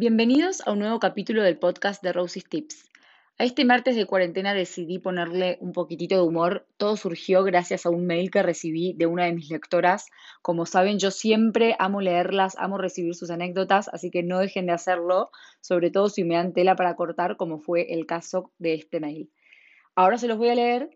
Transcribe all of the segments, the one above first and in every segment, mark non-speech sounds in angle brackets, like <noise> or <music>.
Bienvenidos a un nuevo capítulo del podcast de Rosie's Tips. A este martes de cuarentena decidí ponerle un poquitito de humor. Todo surgió gracias a un mail que recibí de una de mis lectoras. Como saben, yo siempre amo leerlas, amo recibir sus anécdotas, así que no dejen de hacerlo, sobre todo si me dan tela para cortar, como fue el caso de este mail. Ahora se los voy a leer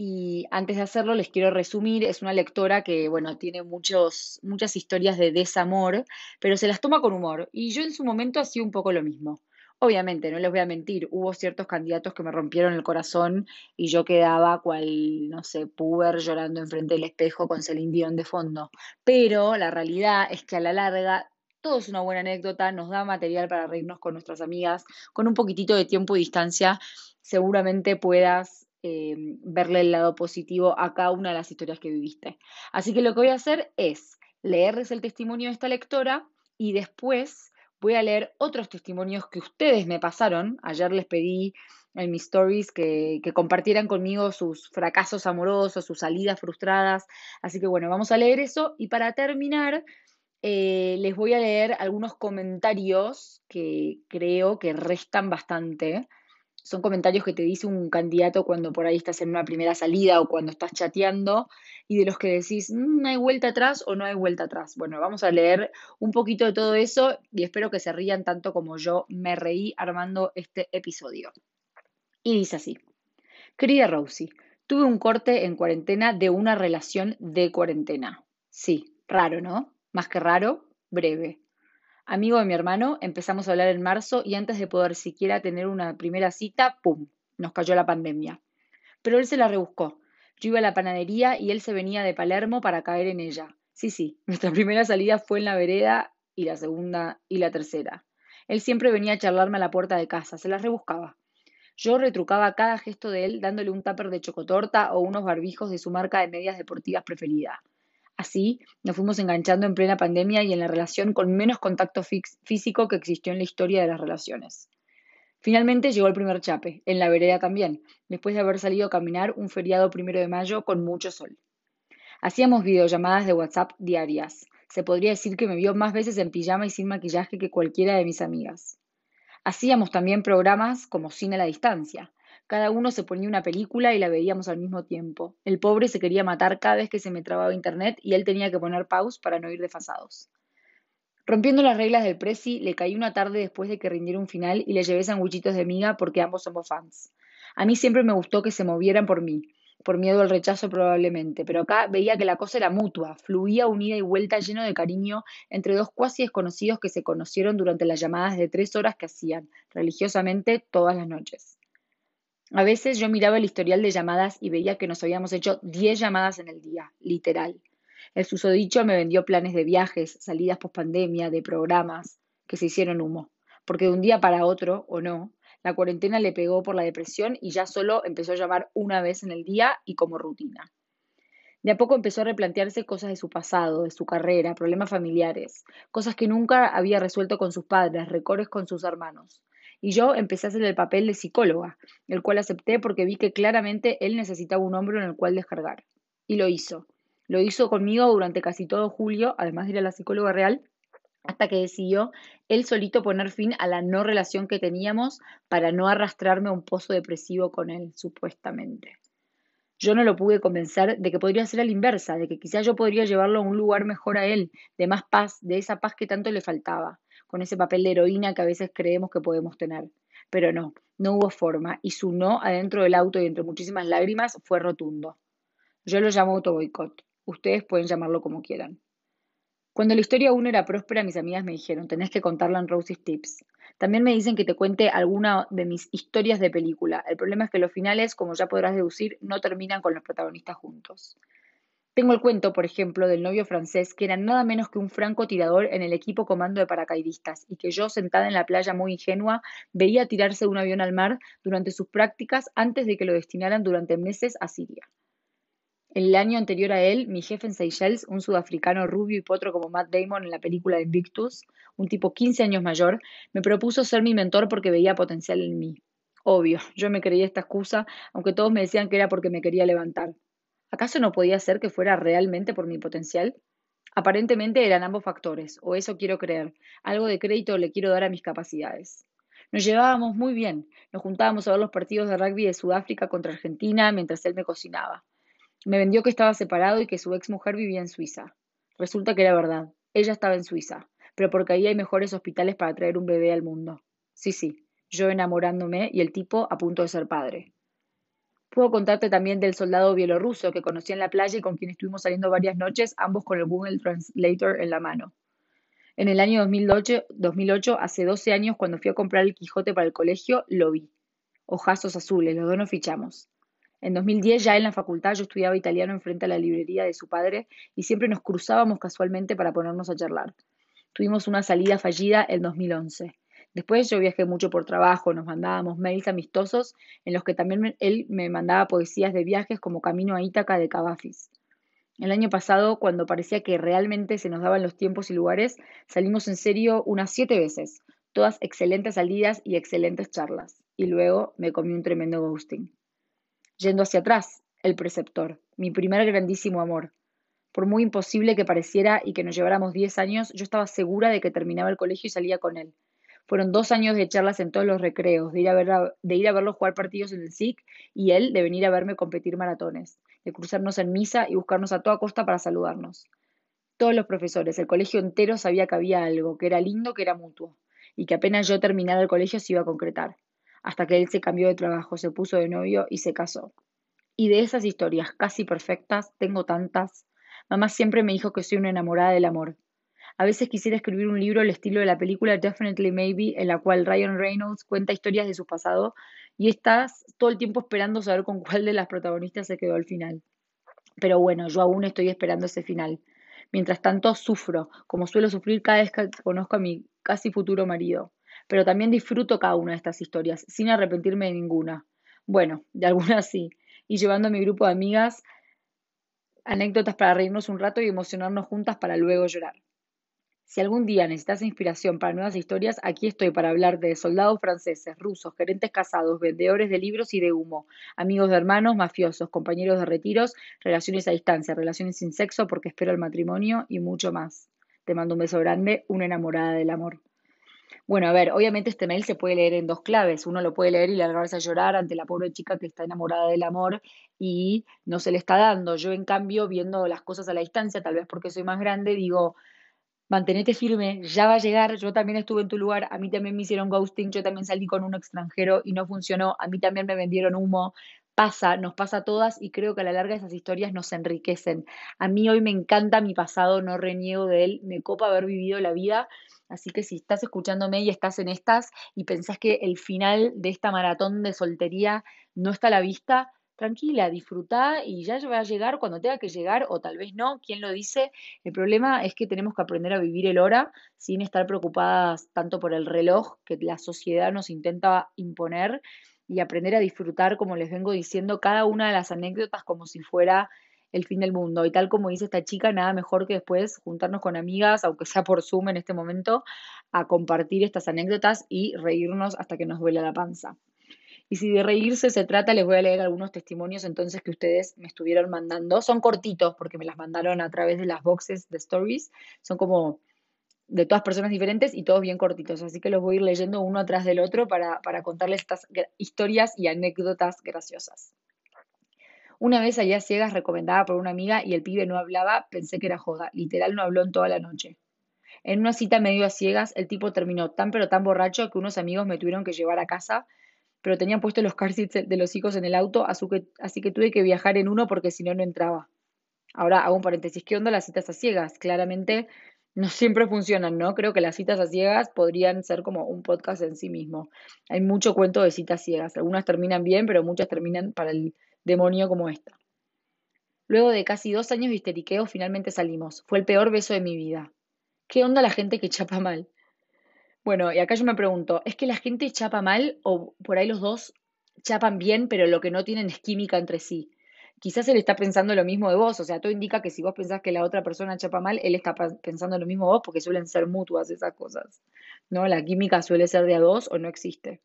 y antes de hacerlo les quiero resumir. Es una lectora que, bueno, tiene muchos, muchas historias de desamor, pero se las toma con humor. Y yo en su momento hacía un poco lo mismo. Obviamente, no les voy a mentir, hubo ciertos candidatos que me rompieron el corazón y yo quedaba cual, no sé, puber llorando enfrente del espejo con Celine Dion de fondo. Pero la realidad es que a la larga todo es una buena anécdota, nos da material para reírnos con nuestras amigas, con un poquitito de tiempo y distancia, seguramente puedas eh, verle el lado positivo a cada una de las historias que viviste. Así que lo que voy a hacer es leerles el testimonio de esta lectora y después voy a leer otros testimonios que ustedes me pasaron. Ayer les pedí en mis stories que, compartieran conmigo sus fracasos amorosos, sus salidas frustradas. Así que bueno, vamos a leer eso. Y para terminar, eh, les voy a leer algunos comentarios que creo que restan bastante son comentarios que te dice un candidato cuando por ahí estás en una primera salida o cuando estás chateando y de los que decís, mm, ¿no hay vuelta atrás o no hay vuelta atrás? Bueno, vamos a leer un poquito de todo eso y espero que se rían tanto como yo me reí armando este episodio. Y dice así, querida Rosie, tuve un corte en cuarentena de una relación de cuarentena. Sí, raro, ¿no? Más que raro, breve. Amigo de mi hermano, empezamos a hablar en marzo y antes de poder siquiera tener una primera cita, ¡pum! Nos cayó la pandemia. Pero él se la rebuscó. Yo iba a la panadería y él se venía de Palermo para caer en ella. Sí, sí, nuestra <laughs> primera salida fue en la vereda y la segunda y la tercera. Él siempre venía a charlarme a la puerta de casa, se la rebuscaba. Yo retrucaba cada gesto de él dándole un tupper de chocotorta o unos barbijos de su marca de medias deportivas preferida. Así, nos fuimos enganchando en plena pandemia y en la relación con menos contacto físico que existió en la historia de las relaciones. Finalmente llegó el primer chape, en la vereda también, después de haber salido a caminar un feriado primero de mayo con mucho sol. Hacíamos videollamadas de WhatsApp diarias. Se podría decir que me vio más veces en pijama y sin maquillaje que cualquiera de mis amigas. Hacíamos también programas como Cine a la Distancia, cada uno se ponía una película y la veíamos al mismo tiempo. El pobre se quería matar cada vez que se me trababa internet y él tenía que poner pause para no ir desfasados. Rompiendo las reglas del Prezi, le caí una tarde después de que rindiera un final y le llevé sandwichitos de miga porque ambos somos fans. A mí siempre me gustó que se movieran por mí, por miedo al rechazo probablemente, pero acá veía que la cosa era mutua, fluía unida y vuelta lleno de cariño entre dos cuasi desconocidos que se conocieron durante las llamadas de tres horas que hacían, religiosamente, todas las noches. A veces yo miraba el historial de llamadas y veía que nos habíamos hecho 10 llamadas en el día, literal. El susodicho me vendió planes de viajes, salidas post pandemia, de programas, que se hicieron humo. Porque de un día para otro, o no, la cuarentena le pegó por la depresión y ya solo empezó a llamar una vez en el día y como rutina. De a poco empezó a replantearse cosas de su pasado, de su carrera, problemas familiares, cosas que nunca había resuelto con sus padres, recores con sus hermanos y yo empecé a hacer el papel de psicóloga, el cual acepté porque vi que claramente él necesitaba un hombro en el cual descargar. Y lo hizo. Lo hizo conmigo durante casi todo julio, además de ir a la psicóloga real, hasta que decidió él solito poner fin a la no relación que teníamos para no arrastrarme a un pozo depresivo con él, supuestamente. Yo no lo pude convencer de que podría ser a la inversa, de que quizás yo podría llevarlo a un lugar mejor a él, de más paz, de esa paz que tanto le faltaba con ese papel de heroína que a veces creemos que podemos tener. Pero no, no hubo forma, y su no adentro del auto y entre muchísimas lágrimas fue rotundo. Yo lo llamo autoboicot. Ustedes pueden llamarlo como quieran. Cuando la historia aún era próspera, mis amigas me dijeron, tenés que contarla en Rosie's Tips. También me dicen que te cuente alguna de mis historias de película. El problema es que los finales, como ya podrás deducir, no terminan con los protagonistas juntos. Tengo el cuento, por ejemplo, del novio francés que era nada menos que un francotirador en el equipo comando de paracaidistas y que yo, sentada en la playa muy ingenua, veía tirarse un avión al mar durante sus prácticas antes de que lo destinaran durante meses a Siria. El año anterior a él, mi jefe en Seychelles, un sudafricano rubio y potro como Matt Damon en la película Invictus, un tipo 15 años mayor, me propuso ser mi mentor porque veía potencial en mí. Obvio, yo me creía esta excusa, aunque todos me decían que era porque me quería levantar. ¿Acaso no podía ser que fuera realmente por mi potencial? Aparentemente eran ambos factores, o eso quiero creer. Algo de crédito le quiero dar a mis capacidades. Nos llevábamos muy bien. Nos juntábamos a ver los partidos de rugby de Sudáfrica contra Argentina mientras él me cocinaba. Me vendió que estaba separado y que su ex mujer vivía en Suiza. Resulta que era verdad. Ella estaba en Suiza, pero porque ahí hay mejores hospitales para traer un bebé al mundo. Sí, sí, yo enamorándome y el tipo a punto de ser padre. Puedo contarte también del soldado bielorruso que conocí en la playa y con quien estuvimos saliendo varias noches, ambos con el Google Translator en la mano. En el año 2008, 2008, hace 12 años, cuando fui a comprar el Quijote para el colegio, lo vi. Ojazos azules, los dos nos fichamos. En 2010, ya en la facultad, yo estudiaba italiano enfrente a la librería de su padre y siempre nos cruzábamos casualmente para ponernos a charlar. Tuvimos una salida fallida en 2011. Después yo viajé mucho por trabajo, nos mandábamos mails amistosos en los que también él me mandaba poesías de viajes como Camino a Ítaca de Cavafis. El año pasado, cuando parecía que realmente se nos daban los tiempos y lugares, salimos en serio unas siete veces, todas excelentes salidas y excelentes charlas. Y luego me comí un tremendo ghosting. Yendo hacia atrás, el preceptor, mi primer grandísimo amor. Por muy imposible que pareciera y que nos lleváramos diez años, yo estaba segura de que terminaba el colegio y salía con él. Fueron dos años de charlas en todos los recreos, de ir a, ver jugar partidos en el SIC y él de venir a verme competir maratones, de cruzarnos en misa y buscarnos a toda costa para saludarnos. Todos los profesores, el colegio entero sabía que había algo, que era lindo, que era mutuo, y que apenas yo terminara el colegio se iba a concretar, hasta que él se cambió de trabajo, se puso de novio y se casó. Y de esas historias casi perfectas, tengo tantas. Mamá siempre me dijo que soy una enamorada del amor, a veces quisiera escribir un libro al estilo de la película Definitely Maybe, en la cual Ryan Reynolds cuenta historias de su pasado y estás todo el tiempo esperando saber con cuál de las protagonistas se quedó al final. Pero bueno, yo aún estoy esperando ese final. Mientras tanto, sufro, como suelo sufrir cada vez que conozco a mi casi futuro marido. Pero también disfruto cada una de estas historias, sin arrepentirme de ninguna. Bueno, de algunas sí. Y llevando a mi grupo de amigas anécdotas para reírnos un rato y emocionarnos juntas para luego llorar. Si algún día necesitas inspiración para nuevas historias, aquí estoy para hablar de soldados franceses, rusos, gerentes casados, vendedores de libros y de humo, amigos de hermanos, mafiosos, compañeros de retiros, relaciones a distancia, relaciones sin sexo porque espero el matrimonio y mucho más. Te mando un beso grande, una enamorada del amor. Bueno, a ver, obviamente este mail se puede leer en dos claves. Uno lo puede leer y largarse a llorar ante la pobre chica que está enamorada del amor y no se le está dando. Yo, en cambio, viendo las cosas a la distancia, tal vez porque soy más grande, digo, mantenete firme, ya va a llegar, yo también estuve en tu lugar, a mí también me hicieron ghosting, yo también salí con un extranjero y no funcionó, a mí también me vendieron humo, pasa, nos pasa a todas y creo que a la larga esas historias nos enriquecen. A mí hoy me encanta mi pasado, no reniego de él, me copa haber vivido la vida, así que si estás escuchándome y estás en estas y pensás que el final de esta maratón de soltería no está a la vista, tranquila, disfruta y ya va a llegar cuando tenga que llegar o tal vez no, ¿quién lo dice? El problema es que tenemos que aprender a vivir el hora sin estar preocupadas tanto por el reloj que la sociedad nos intenta imponer y aprender a disfrutar, como les vengo diciendo, cada una de las anécdotas como si fuera el fin del mundo. Y tal como dice esta chica, nada mejor que después juntarnos con amigas, aunque sea por Zoom en este momento, a compartir estas anécdotas y reírnos hasta que nos duele la panza. Y si de reírse se trata, les voy a leer algunos testimonios entonces que ustedes me estuvieron mandando. Son cortitos porque me las mandaron a través de las boxes de stories. Son como de todas personas diferentes y todos bien cortitos. Así que los voy a ir leyendo uno atrás del otro para, para contarles estas historias y anécdotas graciosas. Una vez allá ciegas recomendada por una amiga y el pibe no hablaba, pensé que era joda. Literal no habló en toda la noche. En una cita medio a ciegas, el tipo terminó tan pero tan borracho que unos amigos me tuvieron que llevar a casa pero tenían puestos los car seats de los hijos en el auto, así que tuve que viajar en uno porque si no, no entraba. Ahora hago un paréntesis, ¿qué onda las citas a ciegas? Claramente no siempre funcionan, ¿no? Creo que las citas a ciegas podrían ser como un podcast en sí mismo. Hay mucho cuento de citas ciegas. Algunas terminan bien, pero muchas terminan para el demonio como esta. Luego de casi dos años de histeriqueo, finalmente salimos. Fue el peor beso de mi vida. ¿Qué onda la gente que chapa mal? Bueno, y acá yo me pregunto, ¿es que la gente chapa mal o por ahí los dos chapan bien, pero lo que no tienen es química entre sí? Quizás él está pensando lo mismo de vos, o sea, todo indica que si vos pensás que la otra persona chapa mal, él está pensando lo mismo de vos porque suelen ser mutuas esas cosas, ¿no? La química suele ser de a dos o no existe.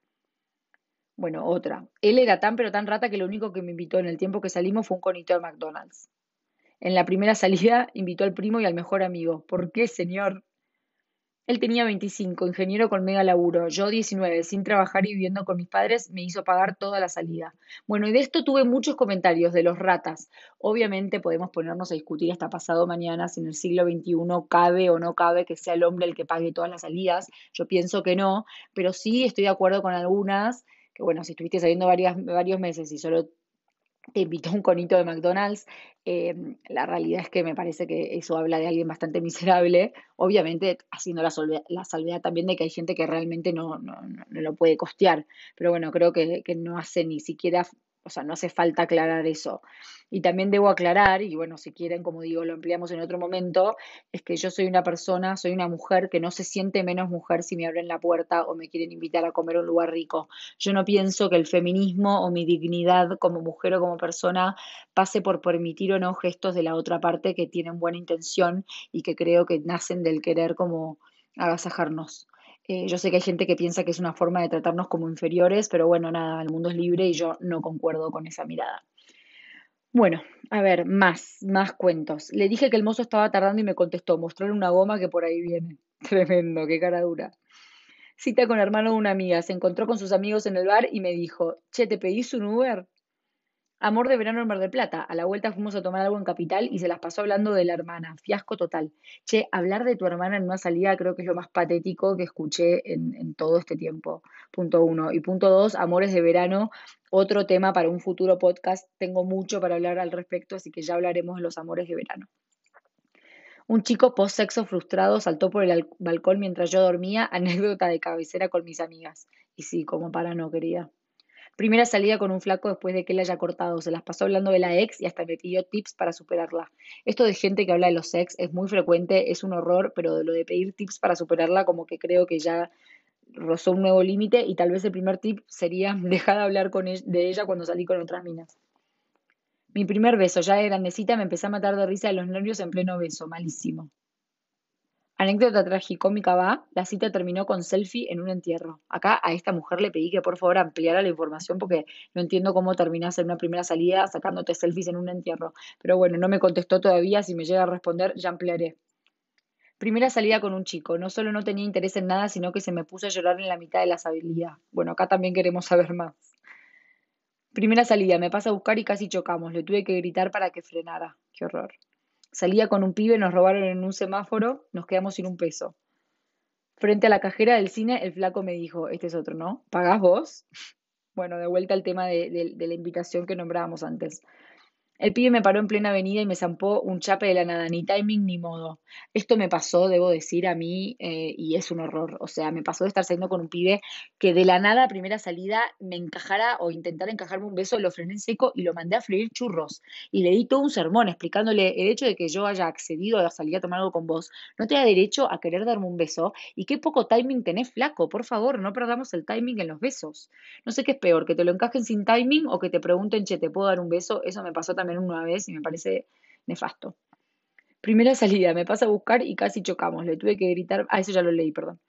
Bueno, otra. Él era tan pero tan rata que lo único que me invitó en el tiempo que salimos fue un conito de McDonald's. En la primera salida invitó al primo y al mejor amigo. ¿Por qué, señor? Él tenía 25, ingeniero con mega laburo. Yo 19, sin trabajar y viviendo con mis padres, me hizo pagar toda la salida. Bueno, y de esto tuve muchos comentarios de los ratas. Obviamente podemos ponernos a discutir hasta pasado mañana si en el siglo XXI cabe o no cabe que sea el hombre el que pague todas las salidas. Yo pienso que no, pero sí estoy de acuerdo con algunas, que bueno, si estuviste saliendo varios meses y solo te invitó un conito de McDonald's. Em, la realidad es que me parece que eso habla de alguien bastante miserable, obviamente haciendo la, salvedad también de que hay gente que realmente no, no, no, lo puede costear, pero bueno, creo que, que no hace ni siquiera o sea, no hace falta aclarar eso. Y también debo aclarar, y bueno, si quieren, como digo, lo ampliamos en otro momento, es que yo soy una persona, soy una mujer que no se siente menos mujer si me abren la puerta o me quieren invitar a comer a un lugar rico. Yo no pienso que el feminismo o mi dignidad como mujer o como persona pase por permitir o no gestos de la otra parte que tienen buena intención y que creo que nacen del querer como agasajarnos. Eh, yo sé que hay gente que piensa que es una forma de tratarnos como inferiores, pero bueno, nada, el mundo es libre y yo no concuerdo con esa mirada. Bueno, a ver, más, más cuentos. Le dije que el mozo estaba tardando y me contestó, mostrarle una goma que por ahí viene. <laughs> Tremendo, qué cara dura. Cita con hermano de una amiga, se encontró con sus amigos en el bar y me dijo, che, ¿te pedís un Uber? Amor de verano en Mar del Plata. A la vuelta fuimos a tomar algo en Capital y se las pasó hablando de la hermana. Fiasco total. Che, hablar de tu hermana en una salida creo que es lo más patético que escuché en, todo este tiempo. Punto uno. Y punto dos, amores de verano. Otro tema para un futuro podcast. Tengo mucho para hablar al respecto, así que ya hablaremos de los amores de verano. Un chico post-sexo frustrado saltó por el balcón mientras yo dormía. <laughs> Anécdota de cabecera con mis amigas. Y sí, como para no, querida. Primera salida con un flaco después de que él haya cortado, se las pasó hablando de la ex y hasta me pidió tips para superarla. Esto de gente que habla de los ex es muy frecuente, es un horror, pero lo de pedir tips para superarla como que creo que ya rozó un nuevo límite y tal vez el primer tip sería <laughs> dejar de hablar con de ella cuando salí con otras minas. Mi primer beso, ya de grandecita, me empecé a matar de risa de los nervios en pleno beso, malísimo. Anécdota tragicómica va, la cita terminó con selfie en un entierro. Acá a esta mujer le pedí que por favor ampliara la información porque no entiendo cómo terminas en una primera salida sacándote selfies en un entierro. Pero bueno, no me contestó todavía, si me llega a responder ya ampliaré. Primera salida con un chico. No solo no tenía interés en nada, sino que se me puso a llorar en la mitad de la salida. Bueno, acá también queremos saber más. Primera salida, me pasa a buscar y casi chocamos. Le tuve que gritar para que frenara. Qué horror. Salía con un pibe, nos robaron en un semáforo, nos quedamos sin un peso. Frente a la cajera del cine, el flaco me dijo, este es otro, ¿no? ¿Pagás vos? <laughs> Bueno, de vuelta al tema de, de la invitación que nombrábamos antes. El pibe me paró en plena avenida y me zampó un chape de la nada, ni timing ni modo. Esto me pasó, debo decir, a mí, eh, y es un horror. O sea, me pasó de estar saliendo con un pibe que de la nada, a primera salida, me encajara o intentara encajarme un beso, lo frené en seco y lo mandé a freír churros. Y le di todo un sermón explicándole el hecho de que yo haya accedido a salir a tomar algo con vos. No te da derecho a querer darme un beso y qué poco timing tenés, flaco. Por favor, no perdamos el timing en los besos. No sé qué es peor, que te lo encajen sin timing o que te pregunten, che, ¿te puedo dar un beso? Eso me pasó también una vez y me parece nefasto. Primera <laughs> salida, me pasa a buscar y casi chocamos. Le tuve que gritar. Ah, eso ya lo leí, perdón.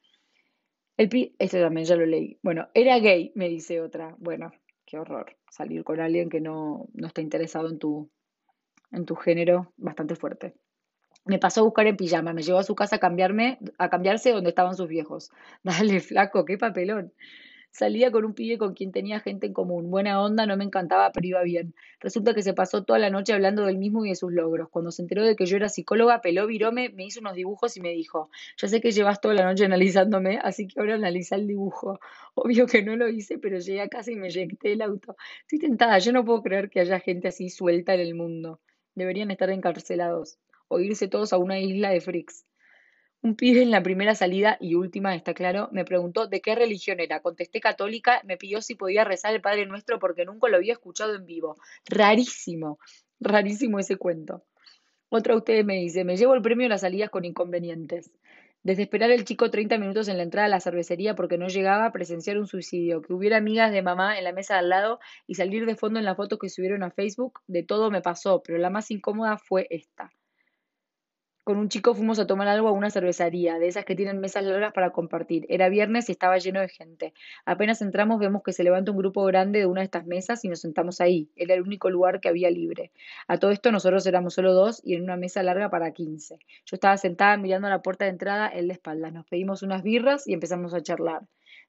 El pi. Este también ya lo leí. Bueno, era gay, me dice otra. Bueno, qué horror. Salir con alguien que no, no está interesado en tu, en tu género, bastante fuerte. Me pasó a buscar en pijama, me llevó a su casa a cambiarme, a cambiarse donde estaban sus viejos. <laughs> Dale, flaco, qué papelón. Salía con un pibe con quien tenía gente en común. Buena onda, no me encantaba, pero iba bien. Resulta que se pasó toda la noche hablando del mismo y de sus logros. Cuando se enteró de que yo era psicóloga, peló virome, me hizo unos dibujos y me dijo, ya sé que llevas toda la noche analizándome, así que ahora analiza el dibujo. <laughs> Obvio que no lo hice, pero llegué a casa y me eyecté el auto. Estoy tentada, yo no puedo creer que haya gente así suelta en el mundo. Deberían estar encarcelados o irse todos a una isla de freaks. Un pibe en la primera salida y última, está claro, me preguntó de qué religión era. Contesté católica, me pidió si podía rezar el Padre Nuestro porque nunca lo había escuchado en vivo. Rarísimo, rarísimo ese cuento. Otra de ustedes me dice, me llevo el premio a las salidas con inconvenientes. Desde esperar el chico 30 minutos en la entrada a la cervecería porque no llegaba a presenciar un suicidio, que hubiera amigas de mamá en la mesa de al lado y salir de fondo en la foto que subieron a Facebook, de todo me pasó, pero la más incómoda fue esta. Con un chico fuimos a tomar algo a una cervecería, de esas que tienen mesas largas para compartir. Era viernes y estaba lleno de gente. Apenas entramos vemos que se levanta un grupo grande de una de estas mesas y nos sentamos ahí. Era el único lugar que había libre. A todo esto nosotros éramos solo dos y en una mesa larga para quince. Yo estaba sentada mirando a la puerta de entrada, él de espaldas. Nos pedimos unas birras y empezamos a charlar.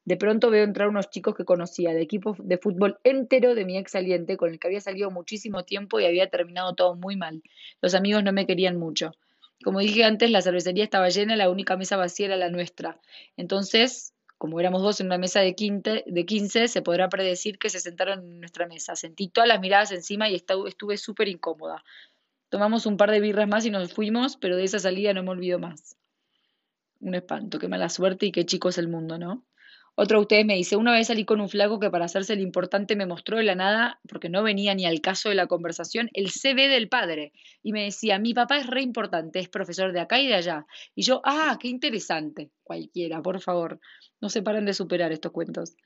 De pronto veo entrar unos chicos que conocía, de equipo de fútbol entero de mi ex saliente, con el que había salido muchísimo tiempo y había terminado todo muy mal. Los amigos no me querían mucho. Como dije antes, la cervecería estaba llena, la única mesa vacía era la nuestra. Entonces, como éramos dos en una mesa de, de 15, se podrá predecir que se sentaron en nuestra mesa. Sentí todas las miradas encima y estuve súper incómoda. Tomamos un par de birras más y nos fuimos, pero de esa salida no me olvido más. Un espanto, qué mala suerte y qué chico es el mundo, ¿no? Otro de ustedes me dice, una vez salí con un flaco que para hacerse el importante me mostró de la nada, porque no venía ni al caso de la conversación, el CV del padre. Y me decía, mi papá es re importante, es profesor de acá y de allá. Y yo, ah, qué interesante. Cualquiera, por favor. No se paren de superar estos cuentos.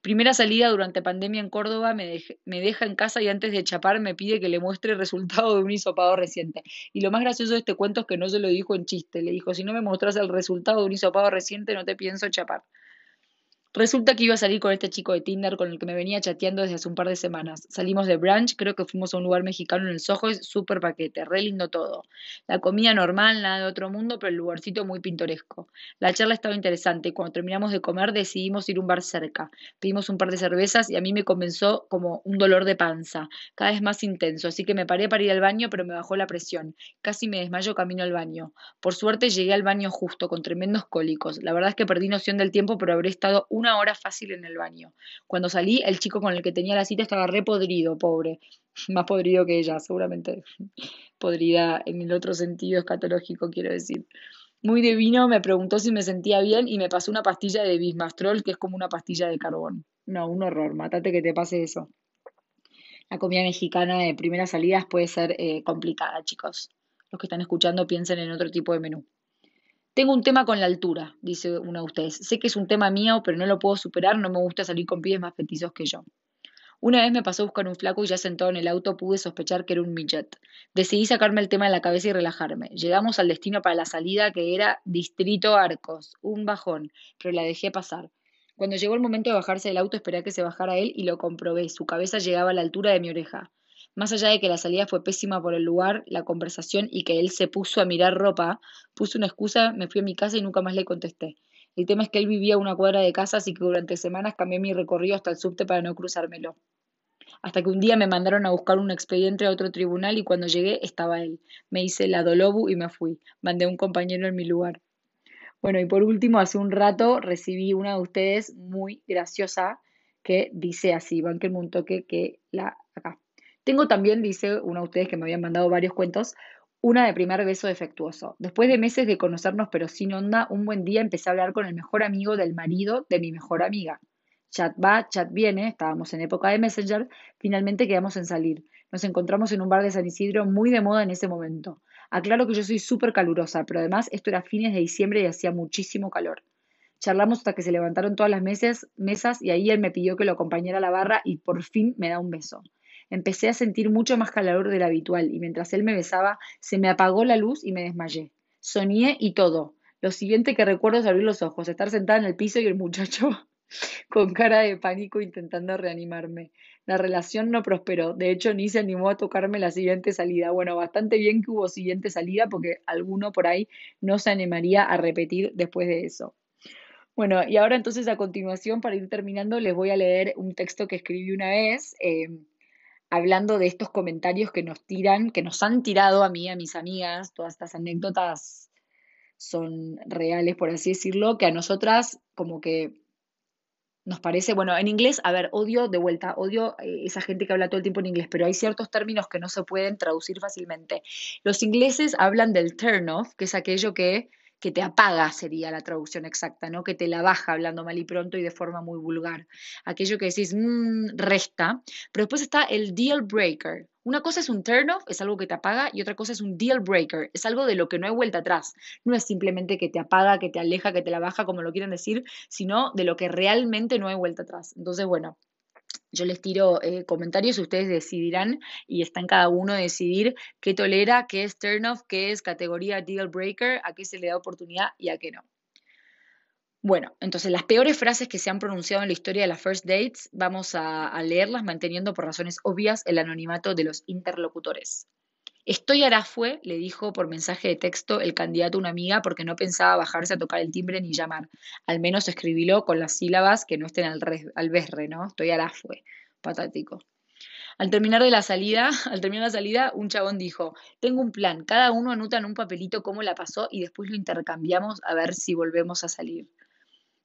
Primera salida durante pandemia en Córdoba, me, me, deja en casa y antes de chapar me pide que le muestre el resultado de un hisopado reciente. Y lo más gracioso de este cuento es que no se lo dijo en chiste. Le dijo, si no me mostras el resultado de un hisopado reciente, no te pienso chapar. Resulta que iba a salir con este chico de Tinder con el que me venía chateando desde hace un par de semanas. Salimos de brunch, creo que fuimos a un lugar mexicano en el Soho, súper paquete, re lindo todo. La comida normal, nada de otro mundo, pero el lugarcito muy pintoresco. La charla estaba interesante y cuando terminamos de comer decidimos ir a un bar cerca. Pedimos un par de cervezas y a mí me comenzó como un dolor de panza, cada vez más intenso, así que me paré para ir al baño, pero me bajó la presión. Casi me desmayo camino al baño. Por suerte llegué al baño justo, con tremendos cólicos. La verdad es que perdí noción del tiempo, pero habré estado una hora fácil en el baño. Cuando salí, el chico con el que tenía la cita estaba re podrido, pobre. <laughs> Más podrido que ella, seguramente. <laughs> Podrida en el otro sentido escatológico, quiero decir. Muy divino, me preguntó si me sentía bien y me pasó una pastilla de Bismastrol, que es como una pastilla de carbón. No, un horror, mátate que te pase eso. La comida mexicana de primeras salidas puede ser eh, complicada, chicos. Los que están escuchando piensen en otro tipo de menú. Tengo un tema con la altura, dice uno de ustedes. Sé que es un tema mío, pero no lo puedo superar, no me gusta salir con pibes más petizos que yo. Una vez me pasó a buscar un flaco y ya sentado en el auto pude sospechar que era un midget. Decidí sacarme el tema de la cabeza y relajarme. Llegamos al destino para la salida que era Distrito Arcos, un bajón, pero la dejé pasar. Cuando llegó el momento de bajarse del auto esperé a que se bajara él y lo comprobé. Su cabeza llegaba a la altura de mi oreja. Más allá de que la salida fue pésima por el lugar, la conversación y que él se puso a mirar ropa, puse una excusa, me fui a mi casa y nunca más le contesté. El tema es que él vivía a una cuadra de casa, así que durante semanas cambié mi recorrido hasta el subte para no cruzármelo. Hasta que un día me mandaron a buscar un expediente a otro tribunal y cuando llegué estaba él. Me hice la dolobu y me fui. Mandé a un compañero en mi lugar. Bueno, y por último, hace un rato recibí una de ustedes muy graciosa que dice así, banquenme un toque que la acá. Tengo también, dice uno de ustedes que me habían mandado varios cuentos, una de primer beso defectuoso. Después de meses de conocernos pero sin onda, un buen día empecé a hablar con el mejor amigo del marido de mi mejor amiga. Chat va, chat viene, estábamos en época de Messenger, finalmente quedamos en salir. Nos encontramos en un bar de San Isidro muy de moda en ese momento. Aclaro que yo soy súper calurosa, pero además esto era fines de diciembre y hacía muchísimo calor. Charlamos hasta que se levantaron todas las mesas, mesas y ahí él me pidió que lo acompañara a la barra y por fin me da un beso. Empecé a sentir mucho más calor del habitual y mientras él me besaba se me apagó la luz y me desmayé. Soñé y todo. Lo siguiente que recuerdo es abrir los ojos, estar sentada en el piso y el muchacho <laughs> con cara de pánico intentando reanimarme. La relación no prosperó, de hecho ni se animó a tocarme la siguiente salida. Bueno, bastante bien que hubo siguiente salida porque alguno por ahí no se animaría a repetir después de eso. Bueno, y ahora entonces a continuación, para ir terminando, les voy a leer un texto que escribí una vez. Eh, hablando de estos comentarios que nos tiran, que nos han tirado a mí, a mis amigas, todas estas anécdotas son reales, por así decirlo, que a nosotras como que nos parece, bueno, en inglés, a ver, odio de vuelta, odio eh, esa gente que habla todo el tiempo en inglés, pero hay ciertos términos que no se pueden traducir fácilmente. Los ingleses hablan del turn off, que es aquello que que te apaga sería la traducción exacta, ¿no? Que te la baja hablando mal y pronto y de forma muy vulgar. Aquello que decís, mmm, resta. Pero después está el deal breaker. Una cosa es un turn off, es algo que te apaga, y otra cosa es un deal breaker, es algo de lo que no hay vuelta atrás. No es simplemente que te apaga, que te aleja, que te la baja, como lo quieren decir, sino de lo que realmente no hay vuelta atrás. Entonces, bueno, Yo les tiro eh, comentarios, ustedes decidirán y está en cada uno decidir qué tolera, qué es turn off, qué es categoría deal breaker, a qué se le da oportunidad y a qué no. Bueno, entonces las peores frases que se han pronunciado en la historia de las first dates, vamos a, a leerlas manteniendo por razones obvias el anonimato de los interlocutores. Estoy fue, le dijo por mensaje de texto el candidato a una amiga porque no pensaba bajarse a tocar el timbre ni llamar. Al menos escribílo con las sílabas que no estén al, besre, ¿no? Estoy fue, patático. Al terminar de la salida, <laughs> al terminar la salida, un chabón dijo, tengo un plan, cada uno anota en un papelito cómo la pasó y después lo intercambiamos a ver si volvemos a salir.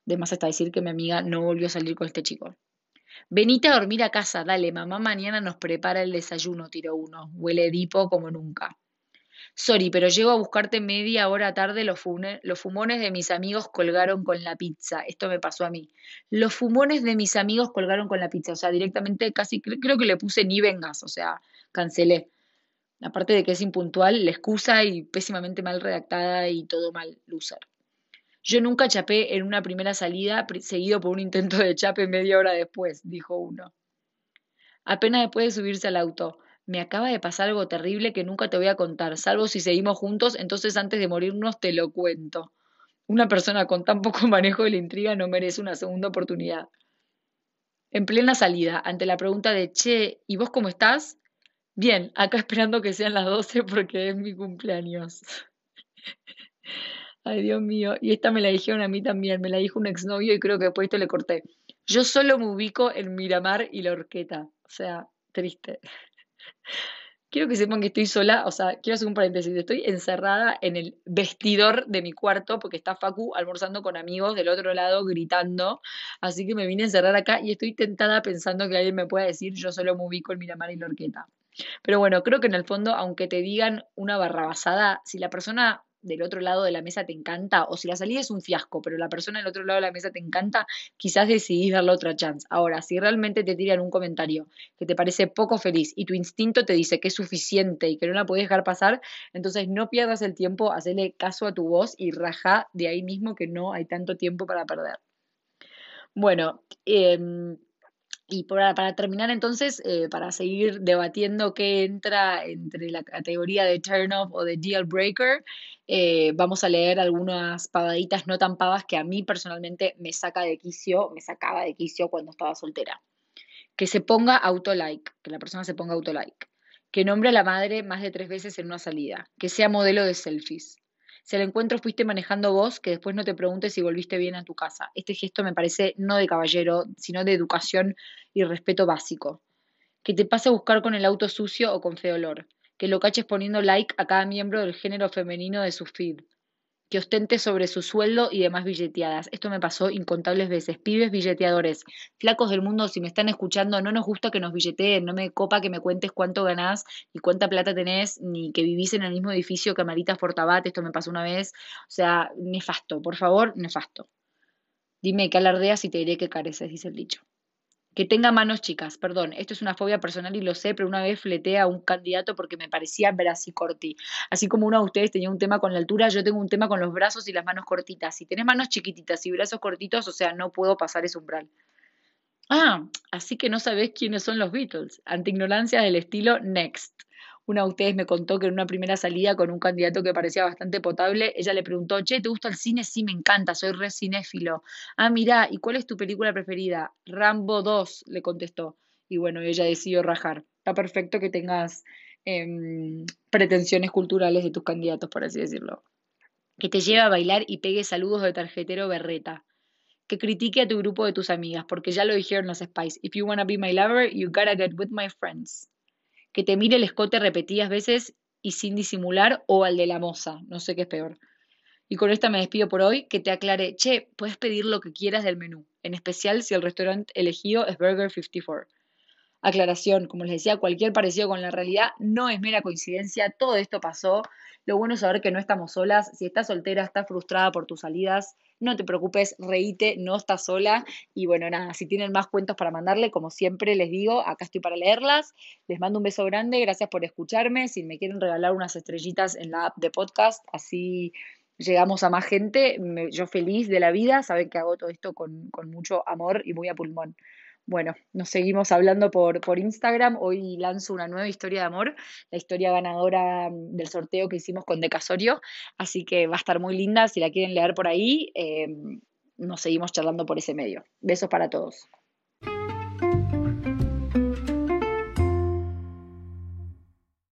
De más hasta decir que mi amiga no volvió a salir con este chico. Venite a dormir a casa, dale, mamá mañana nos prepara el desayuno, tiró uno. Huele dipo como nunca. Sorry, pero llego a buscarte media hora tarde, los, los fumones de mis amigos colgaron con la pizza. Esto me pasó a mí. Los fumones de mis amigos colgaron con la pizza. O sea, directamente casi creo que le puse ni vengas, o sea, cancelé. Aparte de que es impuntual, la excusa y pésimamente mal redactada y todo mal, loser. Yo nunca chapé en una primera salida, seguido por un intento de chape media hora después, dijo uno. Apenas después de subirse al auto. Me acaba de pasar algo terrible que nunca te voy a contar, salvo si seguimos juntos, entonces antes de morirnos te lo cuento. Una persona con tan poco <laughs> manejo de la intriga no merece una segunda oportunidad. En plena salida, ante la pregunta de, che, ¿y vos cómo estás? Bien, acá esperando que sean las doce porque es mi cumpleaños. <laughs> Ay, Dios mío. Y esta me la dijeron a mí también, me la dijo un exnovio y creo que después esto le corté. Yo solo me ubico en Miramar y la Horqueta. O sea, triste. <laughs> Quiero que sepan que estoy sola, o sea, quiero hacer un paréntesis, estoy encerrada en el vestidor de mi cuarto porque está Facu almorzando con amigos del otro lado gritando, así que me vine a encerrar acá y estoy tentada pensando que alguien me pueda decir yo solo me ubico en Miramar y la Horqueta. Pero bueno, creo que en el fondo, aunque te digan una barrabasada, si la persona del otro lado de la mesa te encanta, o si la salida es un fiasco, pero la persona del otro lado de la mesa te encanta, quizás decidís darle otra chance. Ahora, si realmente te tiran un comentario que te parece poco feliz y tu instinto te dice que es suficiente y que no la puedes dejar pasar, entonces no pierdas el tiempo, hacele caso a tu voz y raja de ahí mismo que no hay tanto tiempo para perder. Bueno, eh, y para, terminar entonces, eh, para seguir debatiendo qué entra entre la categoría de turn off o de deal breaker, eh, vamos a leer algunas pavaditas no tan pavas que a mí personalmente me saca de quicio, me sacaba de quicio cuando estaba soltera. Que se ponga auto-like, que la persona se ponga auto-like. Que nombre a la madre más de tres veces en una salida. Que sea modelo de selfies si al encuentro fuiste manejando vos, que después no te preguntes si volviste bien a tu casa. Este gesto me parece no de caballero, sino de educación y respeto básico. Que te pase a buscar con el auto sucio o con feo olor. Que lo caches poniendo like a cada miembro del género femenino de su feed que ostente sobre su sueldo y demás billeteadas. Esto me pasó incontables veces. Pibes billeteadores, flacos del mundo, si me están escuchando, no nos gusta que nos billeteen, no me copa que me cuentes cuánto ganás y cuánta plata tenés, ni que vivís en el mismo edificio que Amaritas Fortabat, esto me pasó una vez. O sea, nefasto, por favor, nefasto. Dime qué alardeas y te diré que careces, dice el dicho. Que tenga manos chicas, perdón, esto es una fobia personal y lo sé, pero una vez fleté a un candidato porque me parecía corti. Así como uno de ustedes tenía un tema con la altura, yo tengo un tema con los brazos y las manos cortitas. Si tenés manos chiquititas y brazos cortitos, o sea, no puedo pasar ese umbral. Ah, así que no sabés quiénes son los Beatles. Ante ignorancia del estilo Next. Una de ustedes me contó que en una primera salida con un candidato que parecía bastante potable, ella le preguntó, che, ¿te gusta el cine? Sí, me encanta, soy re cinéfilo. Ah, mira, ¿y cuál es tu película preferida? Rambo 2, le contestó. Y bueno, ella decidió rajar. Está perfecto que tengas em, pretensiones culturales de tus candidatos, por así decirlo. Que te lleve a bailar y pegue saludos de tarjetero berreta que critique a tu grupo de tus amigas, porque ya lo dijeron los Spice. If you wanna be my lover, you gotta get with my friends que te mire el escote repetidas veces y sin disimular o al de la moza, no sé qué es peor. Y con esta me despido por hoy, que te aclare, che, puedes pedir lo que quieras del menú, en especial si el restaurante elegido es Burger 54. Aclaración, como les decía, cualquier parecido con la realidad no es mera coincidencia, todo esto pasó. Lo bueno es saber que no estamos solas. Si estás soltera, estás frustrada por tus salidas, no te preocupes, reíte, no estás sola. Y bueno, nada, si tienen más cuentos para mandarle, como siempre les digo, acá estoy para leerlas. Les mando un beso grande, gracias por escucharme. Si me quieren regalar unas estrellitas en la app de podcast, así llegamos a más gente. yo feliz de la vida, saben que hago todo esto con, con mucho amor y muy a pulmón. Bueno, nos seguimos hablando por, por Instagram. Hoy lanzo una nueva historia de amor, la historia ganadora mm, del sorteo que hicimos con Decasorio. Así que va a estar muy linda. Si la quieren leer por ahí, eh, nos seguimos charlando por ese medio. Besos para todos.